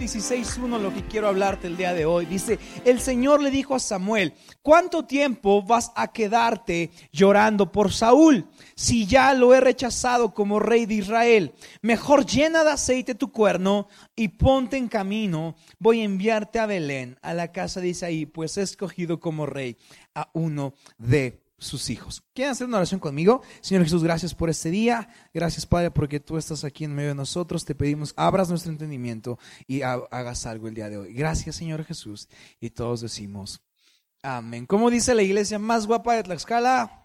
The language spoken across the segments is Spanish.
Está en Samuel 16.1 lo que quiero hablarte el día de hoy. Dice, el Señor le dijo a Samuel, ¿cuánto tiempo vas a quedarte llorando por Saúl? Si ya lo he rechazado como rey de Israel, mejor llena de aceite tu cuerno y ponte en camino. Voy a enviarte a Belén, a la casa de Isaí, pues he escogido como rey a uno de sus hijos. ¿Quieren hacer una oración conmigo? Señor Jesús, gracias por este día. Gracias, Padre, porque tú estás aquí en medio de nosotros. Te pedimos, abras nuestro entendimiento y hagas algo el día de hoy. Gracias, Señor Jesús. Y todos decimos, amén. ¿Cómo dice la iglesia más guapa de Tlaxcala?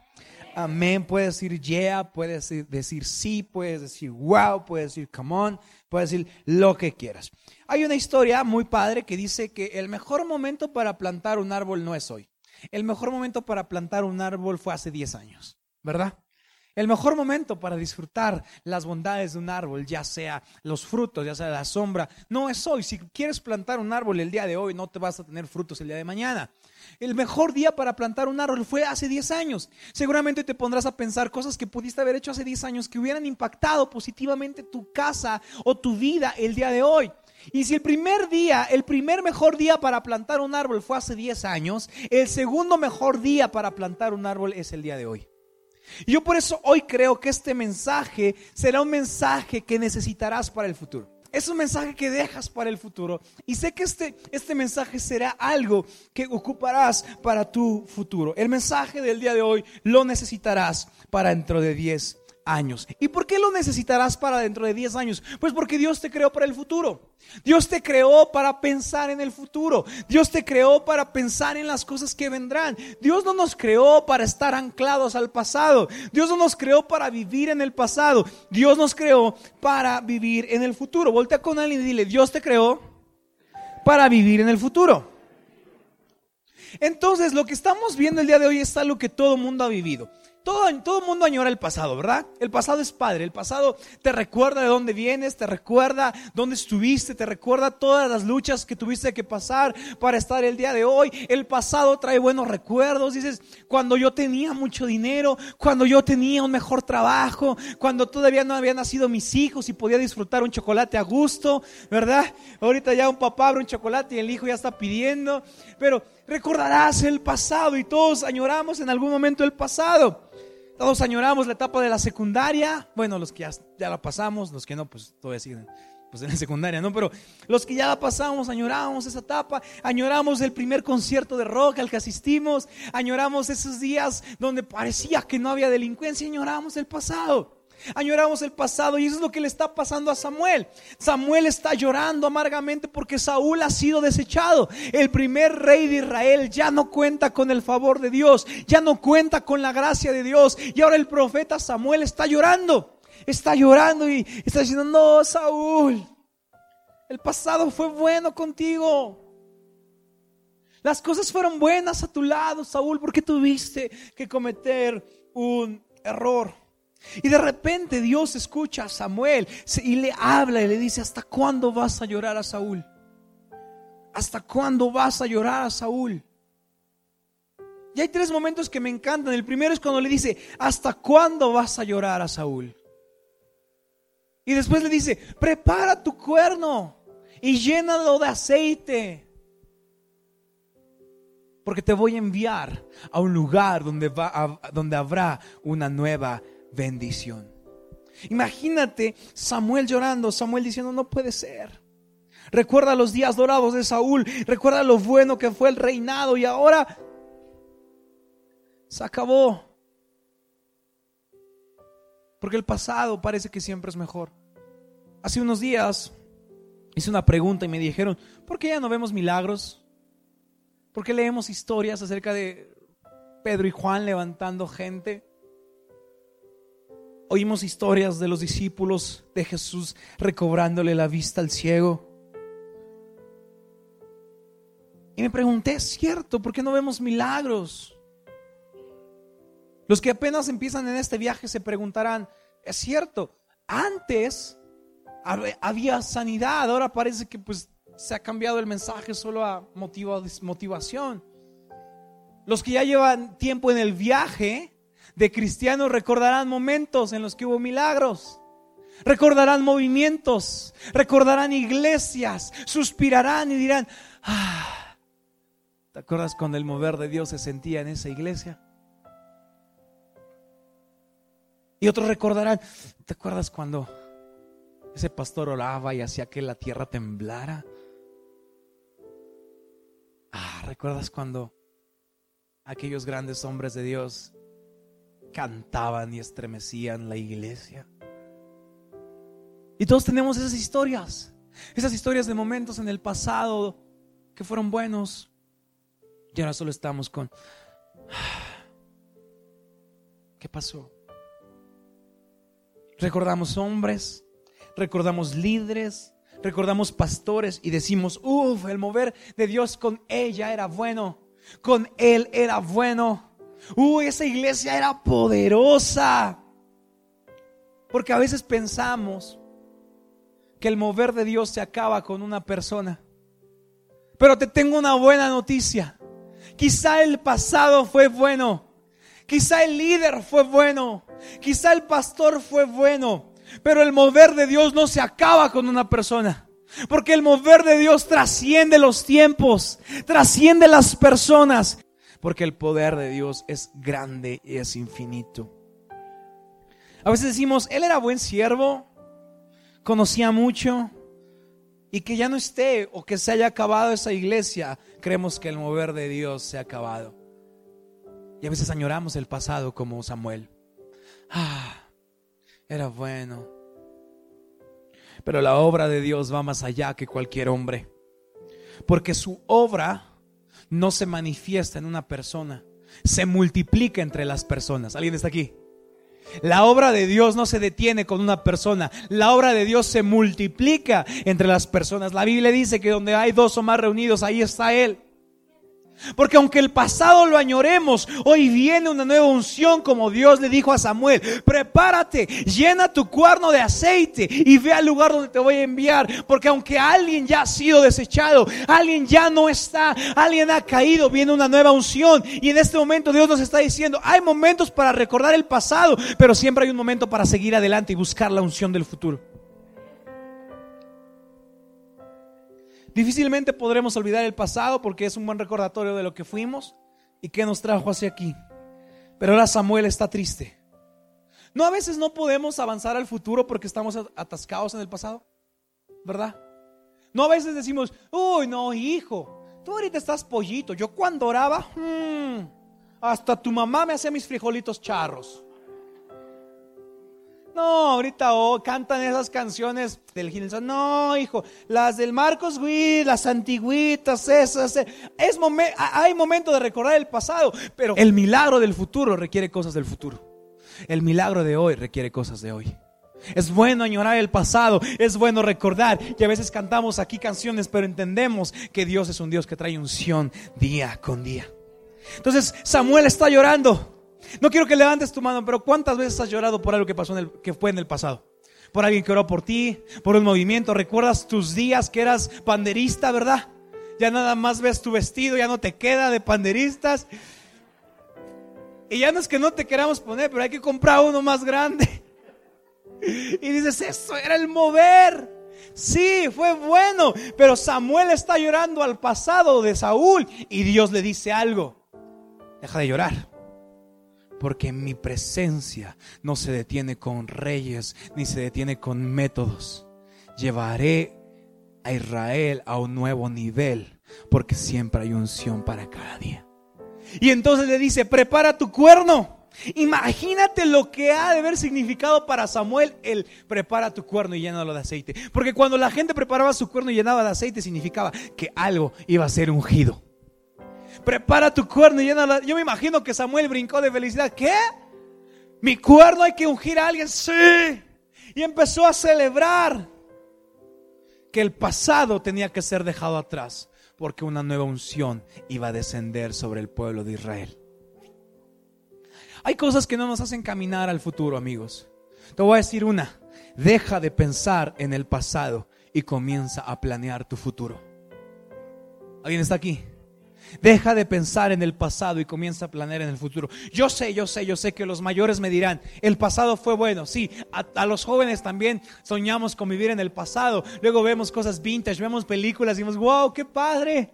Amén. Puedes decir yeah, puedes decir, sí, puedes decir wow, puedes decir come on, puedes decir lo que quieras. Hay una historia muy padre que dice que el mejor momento para plantar un árbol no es hoy. El mejor momento para plantar un árbol fue hace 10 años, ¿verdad? El mejor momento para disfrutar las bondades de un árbol, ya sea los frutos, ya sea la sombra, no es hoy. Si quieres plantar un árbol el día de hoy, no te vas a tener frutos el día de mañana. El mejor día para plantar un árbol fue hace 10 años. Seguramente te pondrás a pensar cosas que pudiste haber hecho hace 10 años que hubieran impactado positivamente tu casa o tu vida el día de hoy. Y si el primer día, el primer mejor día para plantar un árbol fue hace 10 años, el segundo mejor día para plantar un árbol es el día de hoy. Y yo por eso hoy creo que este mensaje será un mensaje que necesitarás para el futuro. Es un mensaje que dejas para el futuro. Y sé que este, este mensaje será algo que ocuparás para tu futuro. El mensaje del día de hoy lo necesitarás para dentro de 10 años. ¿Y por qué lo necesitarás para dentro de 10 años? Pues porque Dios te creó para el futuro. Dios te creó para pensar en el futuro. Dios te creó para pensar en las cosas que vendrán. Dios no nos creó para estar anclados al pasado. Dios no nos creó para vivir en el pasado. Dios nos creó para vivir en el futuro. Voltea con alguien y dile, Dios te creó para vivir en el futuro. Entonces, lo que estamos viendo el día de hoy es algo que todo mundo ha vivido. Todo, el mundo añora el pasado, ¿verdad? El pasado es padre, el pasado te recuerda de dónde vienes, te recuerda dónde estuviste, te recuerda todas las luchas que tuviste que pasar para estar el día de hoy. El pasado trae buenos recuerdos, dices, cuando yo tenía mucho dinero, cuando yo tenía un mejor trabajo, cuando todavía no habían nacido mis hijos y podía disfrutar un chocolate a gusto, ¿verdad? Ahorita ya un papá abre un chocolate y el hijo ya está pidiendo, pero recordarás el pasado y todos añoramos en algún momento el pasado. Todos añoramos la etapa de la secundaria. Bueno, los que ya, la pasamos, los que no, pues todavía siguen pues en la secundaria, ¿no? Pero los que ya la pasamos, añoramos esa etapa, añoramos el primer concierto de rock al que asistimos, añoramos esos días donde parecía que no había delincuencia, añoramos el pasado. Añoramos el pasado y eso es lo que le está pasando a Samuel. Samuel está llorando amargamente porque Saúl ha sido desechado. El primer rey de Israel ya no cuenta con el favor de Dios, ya no cuenta con la gracia de Dios. Y ahora el profeta Samuel está llorando. Está llorando y está diciendo, no, Saúl, el pasado fue bueno contigo. Las cosas fueron buenas a tu lado, Saúl, porque tuviste que cometer un error. Y de repente Dios escucha a Samuel y le habla y le dice, ¿hasta cuándo vas a llorar a Saúl? ¿Hasta cuándo vas a llorar a Saúl? Y hay tres momentos que me encantan. El primero es cuando le dice, ¿hasta cuándo vas a llorar a Saúl? Y después le dice, prepara tu cuerno y llénalo de aceite. Porque te voy a enviar a un lugar donde, va donde habrá una nueva bendición. Imagínate Samuel llorando, Samuel diciendo, no puede ser. Recuerda los días dorados de Saúl, recuerda lo bueno que fue el reinado y ahora se acabó. Porque el pasado parece que siempre es mejor. Hace unos días hice una pregunta y me dijeron, ¿por qué ya no vemos milagros? ¿Por qué leemos historias acerca de Pedro y Juan levantando gente? Oímos historias de los discípulos de Jesús recobrándole la vista al ciego. Y me pregunté, ¿es cierto? ¿Por qué no vemos milagros? Los que apenas empiezan en este viaje se preguntarán, ¿es cierto? Antes había sanidad, ahora parece que pues se ha cambiado el mensaje solo a motivación. Los que ya llevan tiempo en el viaje de cristianos recordarán momentos en los que hubo milagros. Recordarán movimientos, recordarán iglesias, suspirarán y dirán, ah, ¿te acuerdas cuando el mover de Dios se sentía en esa iglesia? Y otros recordarán, ¿te acuerdas cuando ese pastor oraba y hacía que la tierra temblara? Ah, ¿recuerdas cuando aquellos grandes hombres de Dios cantaban y estremecían la iglesia? Y todos tenemos esas historias, esas historias de momentos en el pasado que fueron buenos. Y ahora solo estamos con, ¿qué pasó? Recordamos hombres, recordamos líderes, recordamos pastores y decimos, uff, el mover de Dios con ella era bueno, con él era bueno. Uy, esa iglesia era poderosa. Porque a veces pensamos que el mover de Dios se acaba con una persona. Pero te tengo una buena noticia. Quizá el pasado fue bueno. Quizá el líder fue bueno. Quizá el pastor fue bueno. Pero el mover de Dios no se acaba con una persona. Porque el mover de Dios trasciende los tiempos, trasciende las personas. Porque el poder de Dios es grande y es infinito. A veces decimos, Él era buen siervo, conocía mucho, y que ya no esté o que se haya acabado esa iglesia, creemos que el mover de Dios se ha acabado. Y a veces añoramos el pasado como Samuel. Ah, era bueno. Pero la obra de Dios va más allá que cualquier hombre. Porque su obra no se manifiesta en una persona, se multiplica entre las personas. ¿Alguien está aquí? La obra de Dios no se detiene con una persona, la obra de Dios se multiplica entre las personas. La Biblia dice que donde hay dos o más reunidos, ahí está Él. Porque aunque el pasado lo añoremos, hoy viene una nueva unción como Dios le dijo a Samuel. Prepárate, llena tu cuerno de aceite y ve al lugar donde te voy a enviar. Porque aunque alguien ya ha sido desechado, alguien ya no está, alguien ha caído, viene una nueva unción. Y en este momento Dios nos está diciendo, hay momentos para recordar el pasado, pero siempre hay un momento para seguir adelante y buscar la unción del futuro. Difícilmente podremos olvidar el pasado porque es un buen recordatorio de lo que fuimos y que nos trajo hacia aquí. Pero ahora Samuel está triste. ¿No a veces no podemos avanzar al futuro porque estamos atascados en el pasado? ¿Verdad? No a veces decimos, uy, no, hijo, tú ahorita estás pollito. Yo cuando oraba, hmm, hasta tu mamá me hacía mis frijolitos charros. No, ahorita oh, cantan esas canciones del Gilson. No, hijo, las del Marcos Witt, las antiguitas, esas. Eh, es hay momento de recordar el pasado, pero el milagro del futuro requiere cosas del futuro. El milagro de hoy requiere cosas de hoy. Es bueno añorar el pasado, es bueno recordar y a veces cantamos aquí canciones, pero entendemos que Dios es un Dios que trae unción día con día. Entonces Samuel está llorando. No quiero que levantes tu mano, pero ¿cuántas veces has llorado por algo que pasó en el, que fue en el pasado? Por alguien que oró por ti, por un movimiento. ¿Recuerdas tus días que eras panderista, verdad? Ya nada más ves tu vestido, ya no te queda de panderistas. Y ya no es que no te queramos poner, pero hay que comprar uno más grande. Y dices, eso era el mover. Sí, fue bueno, pero Samuel está llorando al pasado de Saúl y Dios le dice algo. Deja de llorar porque mi presencia no se detiene con reyes ni se detiene con métodos. Llevaré a Israel a un nuevo nivel porque siempre hay unción para cada día. Y entonces le dice, prepara tu cuerno. Imagínate lo que ha de haber significado para Samuel el prepara tu cuerno y llénalo de aceite. Porque cuando la gente preparaba su cuerno y llenaba de aceite significaba que algo iba a ser ungido prepara tu cuerno y llénala. Yo me imagino que Samuel brincó de felicidad. ¿Qué? ¿Mi cuerno hay que ungir a alguien? Sí. Y empezó a celebrar que el pasado tenía que ser dejado atrás porque una nueva unción iba a descender sobre el pueblo de Israel. Hay cosas que no nos hacen caminar al futuro, amigos. Te voy a decir una. Deja de pensar en el pasado y comienza a planear tu futuro. ¿Alguien está aquí? Deja de pensar en el pasado y comienza a planear en el futuro. Yo sé, yo sé, yo sé que los mayores me dirán, el pasado fue bueno. Sí, a, los jóvenes también soñamos con vivir en el pasado. Luego vemos cosas vintage, vemos películas y decimos, wow, qué padre.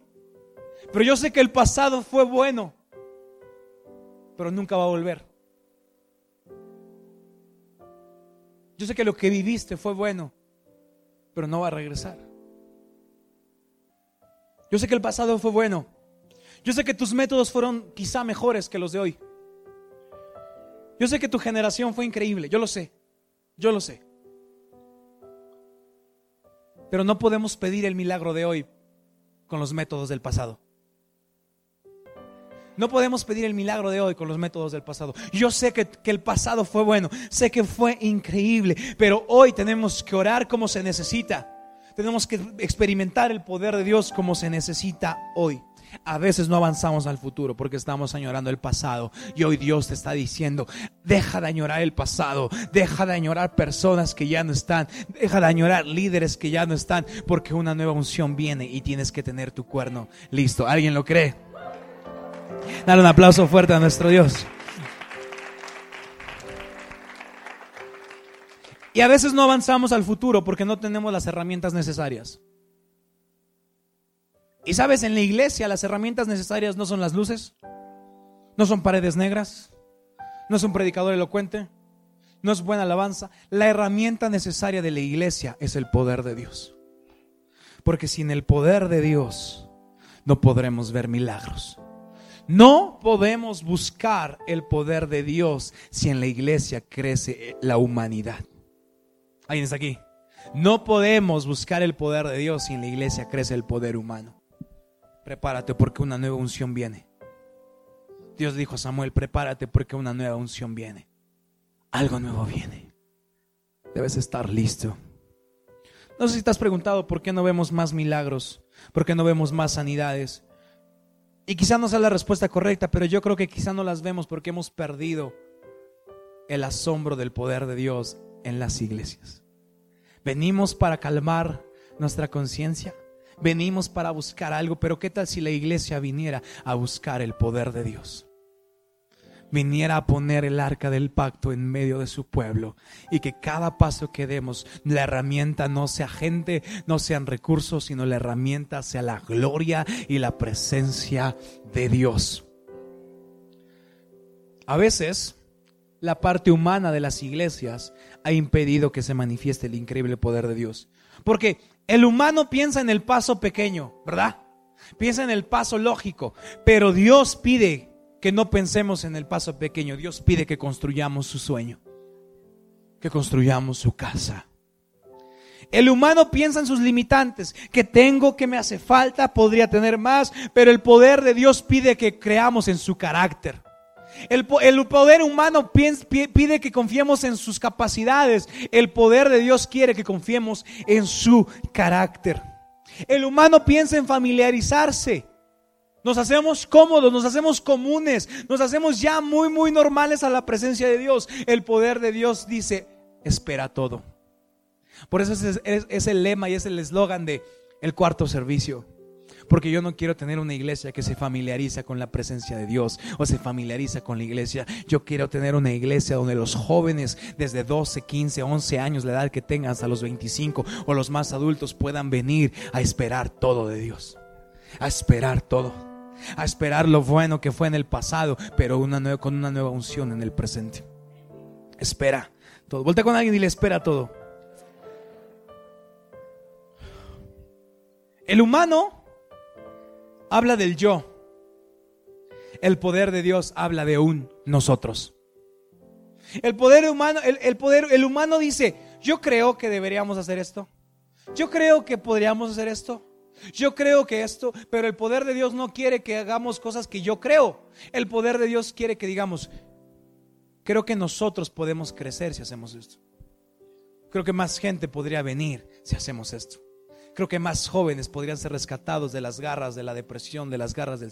Pero yo sé que el pasado fue bueno, pero nunca va a volver. Yo sé que lo que viviste fue bueno, pero no va a regresar. Yo sé que el pasado fue bueno, yo sé que tus métodos fueron quizá mejores que los de hoy. Yo sé que tu generación fue increíble, yo lo sé, yo lo sé. Pero no podemos pedir el milagro de hoy con los métodos del pasado. No podemos pedir el milagro de hoy con los métodos del pasado. Yo sé que, que, el pasado fue bueno, sé que fue increíble, pero hoy tenemos que orar como se necesita. Tenemos que experimentar el poder de Dios como se necesita hoy. A veces no avanzamos al futuro porque estamos añorando el pasado. Y hoy Dios te está diciendo, deja de añorar el pasado, deja de añorar personas que ya no están, deja de añorar líderes que ya no están, porque una nueva unción viene y tienes que tener tu cuerno listo. ¿Alguien lo cree? Dale un aplauso fuerte a nuestro Dios. Y a veces no avanzamos al futuro porque no tenemos las herramientas necesarias. Y sabes, en la iglesia las herramientas necesarias no son las luces, no son paredes negras, no es un predicador elocuente, no es buena alabanza. La herramienta necesaria de la iglesia es el poder de Dios. Porque sin el poder de Dios no podremos ver milagros. No podemos buscar el poder de Dios si en la iglesia crece la humanidad. ¿Alguien está aquí? No podemos buscar el poder de Dios si en la iglesia crece el poder humano prepárate porque una nueva unción viene. Dios dijo a Samuel, prepárate porque una nueva unción viene. Algo nuevo viene. Debes estar listo. No sé si te has preguntado por qué no vemos más milagros, por qué no vemos más sanidades. Y quizá no sea la respuesta correcta, pero yo creo que quizá no las vemos porque hemos perdido el asombro del poder de Dios en las iglesias. Venimos para calmar nuestra conciencia venimos para buscar algo, pero ¿qué tal si la iglesia viniera a buscar el poder de Dios? Viniera a poner el arca del pacto en medio de su pueblo y que cada paso que demos, la herramienta no sea gente, no sean recursos, sino la herramienta sea la gloria y la presencia de Dios. A veces, la parte humana de las iglesias ha impedido que se manifieste el increíble poder de Dios. Porque el humano piensa en el paso pequeño, ¿verdad? Piensa en el paso lógico, pero Dios pide que no pensemos en el paso pequeño. Dios pide que construyamos su sueño, que construyamos su casa. El humano piensa en sus limitantes, que tengo, que me hace falta, podría tener más, pero el poder de Dios pide que creamos en su carácter. El, poder humano pide que confiemos en sus capacidades. El poder de Dios quiere que confiemos en su carácter. El humano piensa en familiarizarse. Nos hacemos cómodos, nos hacemos comunes, nos hacemos ya muy, muy normales a la presencia de Dios. El poder de Dios dice, espera todo. Por eso es, es el lema y es el eslogan de el cuarto servicio. Porque yo no quiero tener una iglesia que se familiariza con la presencia de Dios o se familiariza con la iglesia. Yo quiero tener una iglesia donde los jóvenes desde 12, 15, 11 años, la edad que tengan hasta los 25 o los más adultos puedan venir a esperar todo de Dios. A esperar todo. A esperar lo bueno que fue en el pasado, pero con una nueva unción en el presente. Espera todo. Voltea con alguien y le espera todo. El humano habla del yo. El poder de Dios habla de un nosotros. El poder humano, el, poder, el humano dice, yo creo que deberíamos hacer esto. Yo creo que podríamos hacer esto. Yo creo que esto, pero el poder de Dios no quiere que hagamos cosas que yo creo. El poder de Dios quiere que digamos, creo que nosotros podemos crecer si hacemos esto. Creo que más gente podría venir si hacemos esto. Creo que más jóvenes podrían ser rescatados de las garras de la depresión, de las garras del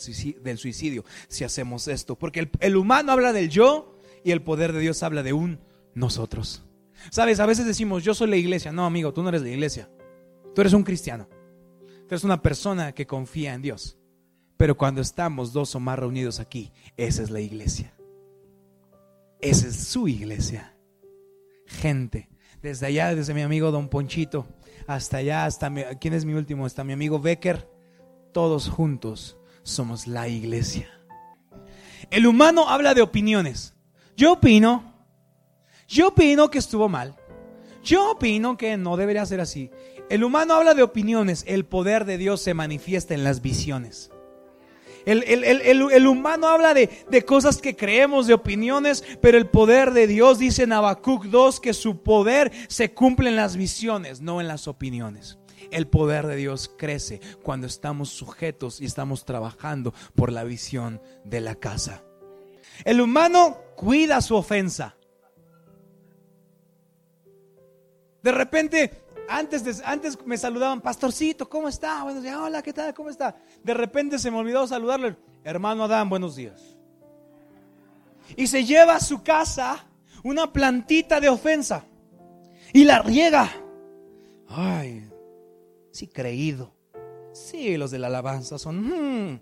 suicidio, si hacemos esto. Porque el, humano habla del yo y el poder de Dios habla de un nosotros. Sabes, a veces decimos, yo soy la iglesia. No, amigo, tú no eres la iglesia. Tú eres un cristiano. Tú eres una persona que confía en Dios. Pero cuando estamos dos o más reunidos aquí, esa es la iglesia. Esa es su iglesia. Gente, desde allá, desde mi amigo Don Ponchito, hasta allá, hasta mi, ¿quién es mi último? Hasta mi amigo Becker, todos juntos somos la iglesia. El humano habla de opiniones. Yo opino, yo opino que estuvo mal. Yo opino que no debería ser así. El humano habla de opiniones, el poder de Dios se manifiesta en las visiones. El, humano habla de, de, cosas que creemos, de opiniones, pero el poder de Dios, dice en Habacuc 2, que su poder se cumple en las visiones, no en las opiniones. El poder de Dios crece cuando estamos sujetos y estamos trabajando por la visión de la casa. El humano cuida su ofensa. De repente antes, antes me saludaban, pastorcito, ¿cómo está? Buenos días, hola, ¿qué tal? ¿Cómo está? De repente se me olvidó saludarle, hermano Adán, buenos días. Y se lleva a su casa una plantita de ofensa y la riega. Ay, sí, creído. Sí, los de la alabanza son. Hmm.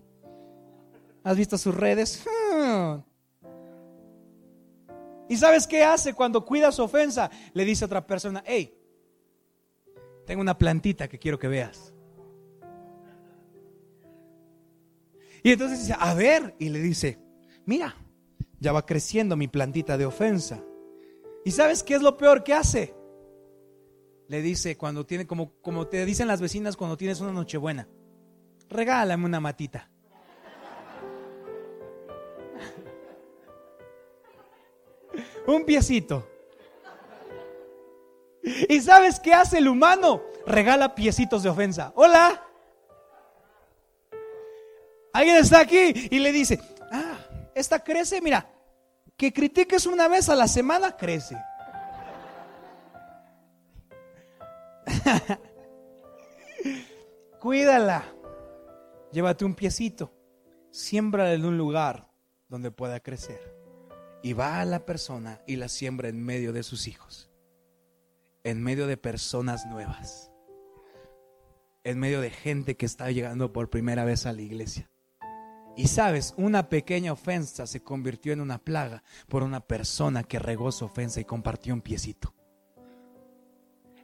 ¿Has visto sus redes? Hmm. ¿Y sabes qué hace cuando cuida su ofensa? Le dice a otra persona, hey, tengo una plantita que quiero que veas. Y entonces dice, a ver, y le dice, mira, ya va creciendo mi plantita de ofensa. ¿Y sabes qué es lo peor que hace? Le dice cuando tiene, como, como te dicen las vecinas cuando tienes una nochebuena, regálame una matita. Un piecito. ¿Y sabes qué hace el humano? Regala piecitos de ofensa. Hola. Alguien está aquí y le dice, ah, esta crece, mira, que critiques una vez a la semana, crece. Cuídala. Llévate un piecito. Siembra en un lugar donde pueda crecer. Y va a la persona y la siembra en medio de sus hijos en medio de personas nuevas, en medio de gente que está llegando por primera vez a la iglesia. Y sabes, una pequeña ofensa se convirtió en una plaga por una persona que regó su ofensa y compartió un piecito.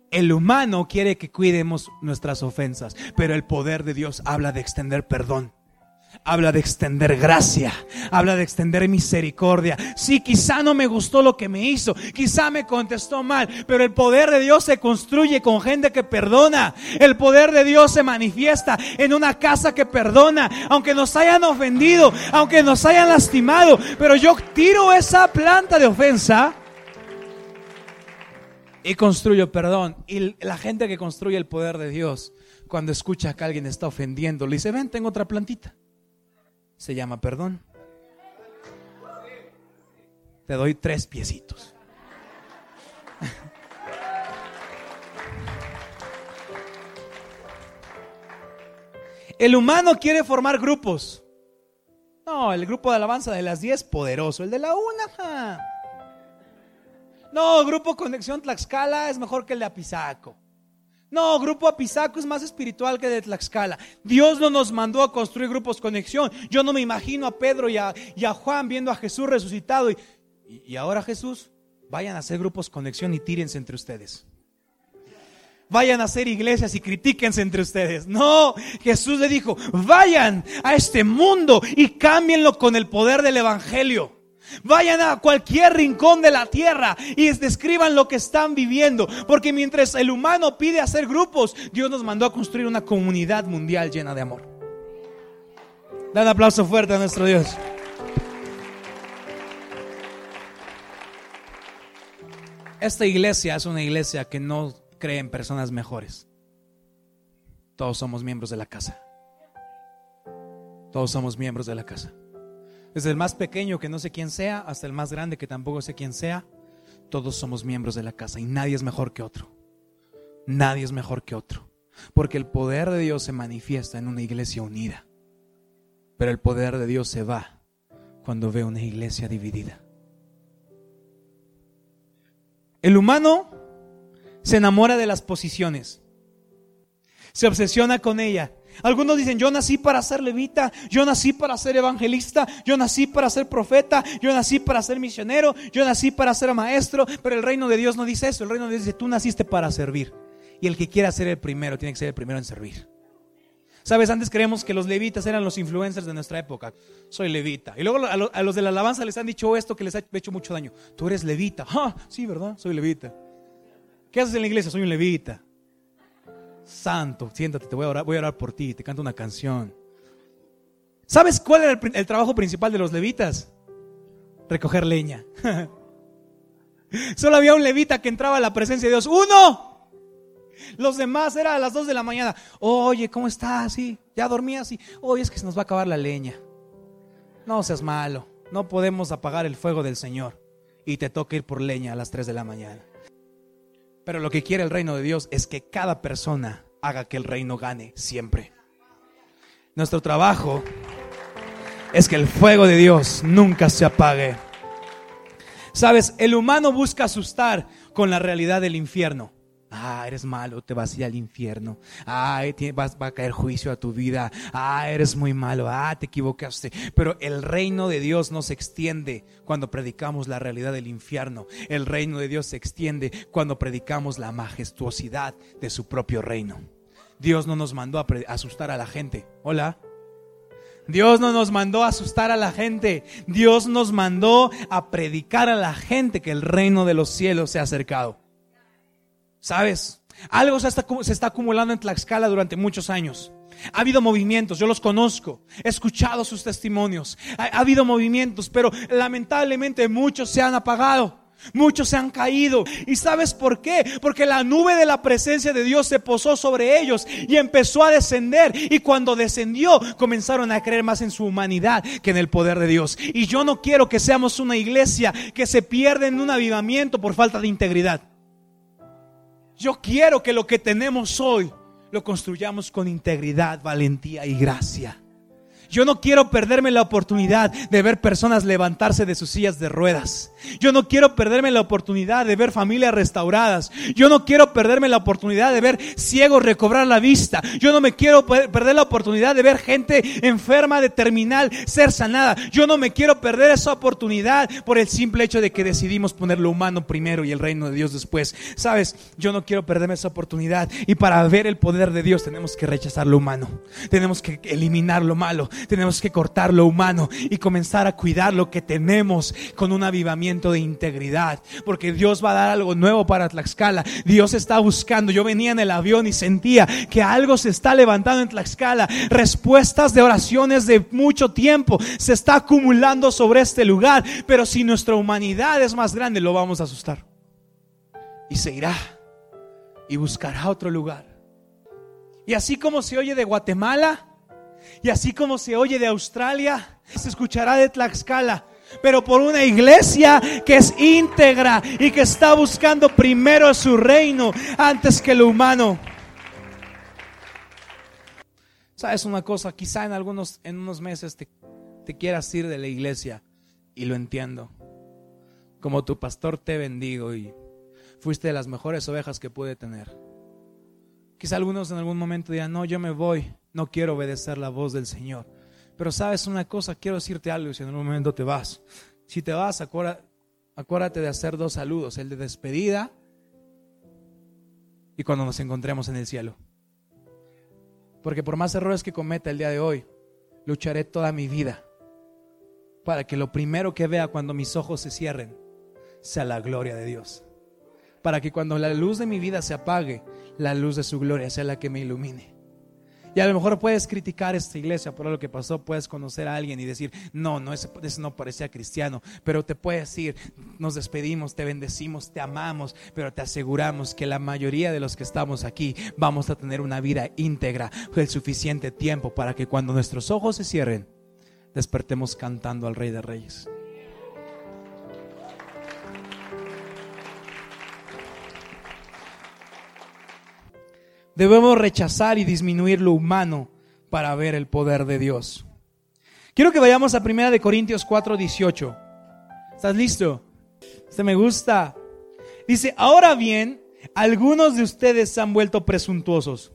El humano quiere que cuidemos nuestras ofensas, pero el poder de Dios habla de extender perdón habla de extender gracia, habla de extender misericordia. Sí, quizá no me gustó lo que me hizo, quizá me contestó mal, pero el poder de Dios se construye con gente que perdona. El poder de Dios se manifiesta en una casa que perdona, aunque nos hayan ofendido, aunque nos hayan lastimado, pero yo tiro esa planta de ofensa y construyo perdón. Y la gente que construye el poder de Dios, cuando escucha que alguien está ofendiendo, le dice, ven, tengo otra plantita se llama perdón. Te doy tres piecitos. El humano quiere formar grupos. No, el grupo de alabanza de las 10 poderoso, el de la una. No, grupo Conexión Tlaxcala es mejor que el de Apizaco. No, Grupo Apizaco es más espiritual que de Tlaxcala. Dios no nos mandó a construir grupos conexión. Yo no me imagino a Pedro y a, Juan viendo a Jesús resucitado. Y, y, ahora Jesús, vayan a hacer grupos conexión y tírense entre ustedes. Vayan a hacer iglesias y critíquense entre ustedes. No, Jesús le dijo, vayan a este mundo y cámbienlo con el poder del Evangelio. Vayan a cualquier rincón de la tierra y describan lo que están viviendo. Porque mientras el humano pide hacer grupos, Dios nos mandó a construir una comunidad mundial llena de amor. Dan aplauso fuerte a nuestro Dios. Esta iglesia es una iglesia que no cree en personas mejores. Todos somos miembros de la casa. Todos somos miembros de la casa. Desde el más pequeño que no sé quién sea hasta el más grande que tampoco sé quién sea, todos somos miembros de la casa y nadie es mejor que otro. Nadie es mejor que otro. Porque el poder de Dios se manifiesta en una iglesia unida. Pero el poder de Dios se va cuando ve una iglesia dividida. El humano se enamora de las posiciones. Se obsesiona con ella. Algunos dicen, yo nací para ser levita, yo nací para ser evangelista, yo nací para ser profeta, yo nací para ser misionero, yo nací para ser maestro, pero el reino de Dios no dice eso, el reino de Dios dice, tú naciste para servir. Y el que quiera ser el primero tiene que ser el primero en servir. Sabes, antes creemos que los levitas eran los influencers de nuestra época. Soy levita. Y luego a los de la alabanza les han dicho esto que les ha hecho mucho daño. Tú eres levita. Ah, sí, ¿verdad? Soy levita. ¿Qué haces en la iglesia? Soy un levita. Santo, siéntate, te voy a orar, voy a orar por ti, te canto una canción. ¿Sabes cuál era el, trabajo principal de los levitas? Recoger leña. Solo había un levita que entraba a la presencia de Dios. ¡Uno! Los demás era a las dos de la mañana. Oye, ¿cómo estás? Sí, ya dormías. Sí. Oye, es que se nos va a acabar la leña. No seas malo. No podemos apagar el fuego del Señor. Y te toca ir por leña a las tres de la mañana. Pero lo que quiere el reino de Dios es que cada persona haga que el reino gane siempre. Nuestro trabajo es que el fuego de Dios nunca se apague. Sabes, el humano busca asustar con la realidad del infierno. Ah, eres malo, te vas a ir al infierno. Ah, va a caer juicio a tu vida. Ah, eres muy malo. Ah, te equivocaste. Pero el reino de Dios no se extiende cuando predicamos la realidad del infierno. El reino de Dios se extiende cuando predicamos la majestuosidad de su propio reino. Dios no nos mandó a asustar a la gente. Hola. Dios no nos mandó a asustar a la gente. Dios nos mandó a predicar a la gente que el reino de los cielos se ha acercado. ¿Sabes? Algo se está, acumulando en Tlaxcala durante muchos años. Ha habido movimientos, yo los conozco, he escuchado sus testimonios. Ha, ha, habido movimientos, pero lamentablemente muchos se han apagado. Muchos se han caído. ¿Y sabes por qué? Porque la nube de la presencia de Dios se posó sobre ellos y empezó a descender. Y cuando descendió, comenzaron a creer más en su humanidad que en el poder de Dios. Y yo no quiero que seamos una iglesia que se pierda en un avivamiento por falta de integridad. Yo quiero que lo que tenemos hoy lo construyamos con integridad, valentía y gracia. Yo no quiero perderme la oportunidad de ver personas levantarse de sus sillas de ruedas. Yo no quiero perderme la oportunidad de ver familias restauradas. Yo no quiero perderme la oportunidad de ver ciegos recobrar la vista. Yo no me quiero perder la oportunidad de ver gente enferma de terminal ser sanada. Yo no me quiero perder esa oportunidad por el simple hecho de que decidimos poner lo humano primero y el reino de Dios después. Sabes, yo no quiero perderme esa oportunidad. Y para ver el poder de Dios tenemos que rechazar lo humano. Tenemos que eliminar lo malo tenemos que cortar lo humano y comenzar a cuidar lo que tenemos con un avivamiento de integridad. Porque Dios va a dar algo nuevo para Tlaxcala. Dios está buscando. Yo venía en el avión y sentía que algo se está levantando en Tlaxcala. Respuestas de oraciones de mucho tiempo se está acumulando sobre este lugar. Pero si nuestra humanidad es más grande, lo vamos a asustar. Y se irá y buscará otro lugar. Y así como se oye de Guatemala, y así como se oye de Australia, se escuchará de Tlaxcala. Pero por una iglesia que es íntegra y que está buscando primero su reino antes que lo humano. ¿Sabes una cosa? Quizá en algunos en unos meses te, te quieras ir de la iglesia y lo entiendo. Como tu pastor te bendigo y fuiste de las mejores ovejas que pude tener. Quizá algunos en algún momento digan, no, yo me voy no quiero obedecer la voz del Señor. Pero sabes una cosa, quiero decirte algo si en un momento te vas. Si te vas, acuérdate de hacer dos saludos, el de despedida y cuando nos encontremos en el cielo. Porque por más errores que cometa el día de hoy, lucharé toda mi vida para que lo primero que vea cuando mis ojos se cierren sea la gloria de Dios. Para que cuando la luz de mi vida se apague, la luz de su gloria sea la que me ilumine. Y a lo mejor puedes criticar esta iglesia por lo que pasó, puedes conocer a alguien y decir, no, no, ese, no parecía cristiano, pero te puedes decir, nos despedimos, te bendecimos, te amamos, pero te aseguramos que la mayoría de los que estamos aquí vamos a tener una vida íntegra, el suficiente tiempo para que cuando nuestros ojos se cierren, despertemos cantando al Rey de Reyes. Debemos rechazar y disminuir lo humano para ver el poder de Dios. Quiero que vayamos a 1 Corintios 4, 18. ¿Estás listo? Este me gusta. Dice, ahora bien, algunos de ustedes se han vuelto presuntuosos.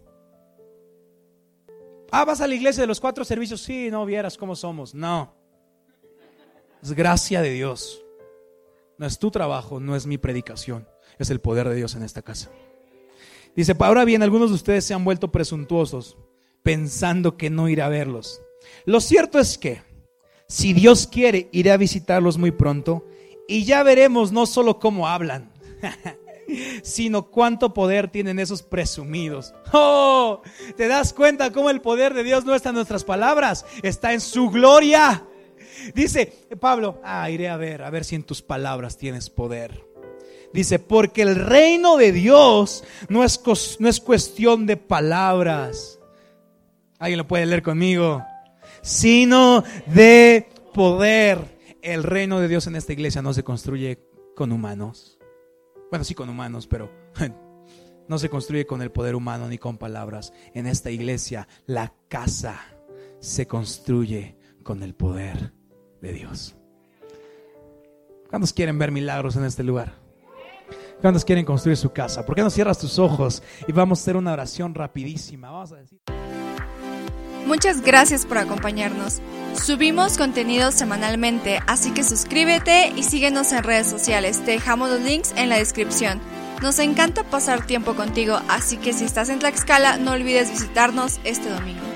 Ah, vas a la iglesia de los cuatro servicios. Sí, no vieras cómo somos. No. Es gracia de Dios. No es tu trabajo, no es mi predicación. Es el poder de Dios en esta casa. Dice, ahora bien, algunos de ustedes se han vuelto presuntuosos, pensando que no iré a verlos. Lo cierto es que, si Dios quiere, iré a visitarlos muy pronto y ya veremos no solo cómo hablan, sino cuánto poder tienen esos presumidos. Oh, ¿te das cuenta cómo el poder de Dios no está en nuestras palabras? Está en su gloria. Dice Pablo, ah, iré a ver, a ver si en tus palabras tienes poder. Dice, porque el reino de Dios no es, no es cuestión de palabras. ¿Alguien lo puede leer conmigo? Sino de poder. El reino de Dios en esta iglesia no se construye con humanos. Bueno, sí con humanos, pero no se construye con el poder humano ni con palabras. En esta iglesia la casa se construye con el poder de Dios. ¿Cuántos quieren ver milagros en este lugar? ¿Cuántos quieren construir su casa? ¿Por qué no cierras tus ojos y vamos a hacer una oración rapidísima? Vamos a decir. Muchas gracias por acompañarnos. Subimos contenido semanalmente, así que suscríbete y síguenos en redes sociales. Te dejamos los links en la descripción. Nos encanta pasar tiempo contigo, así que si estás en Tlaxcala, no olvides visitarnos este domingo.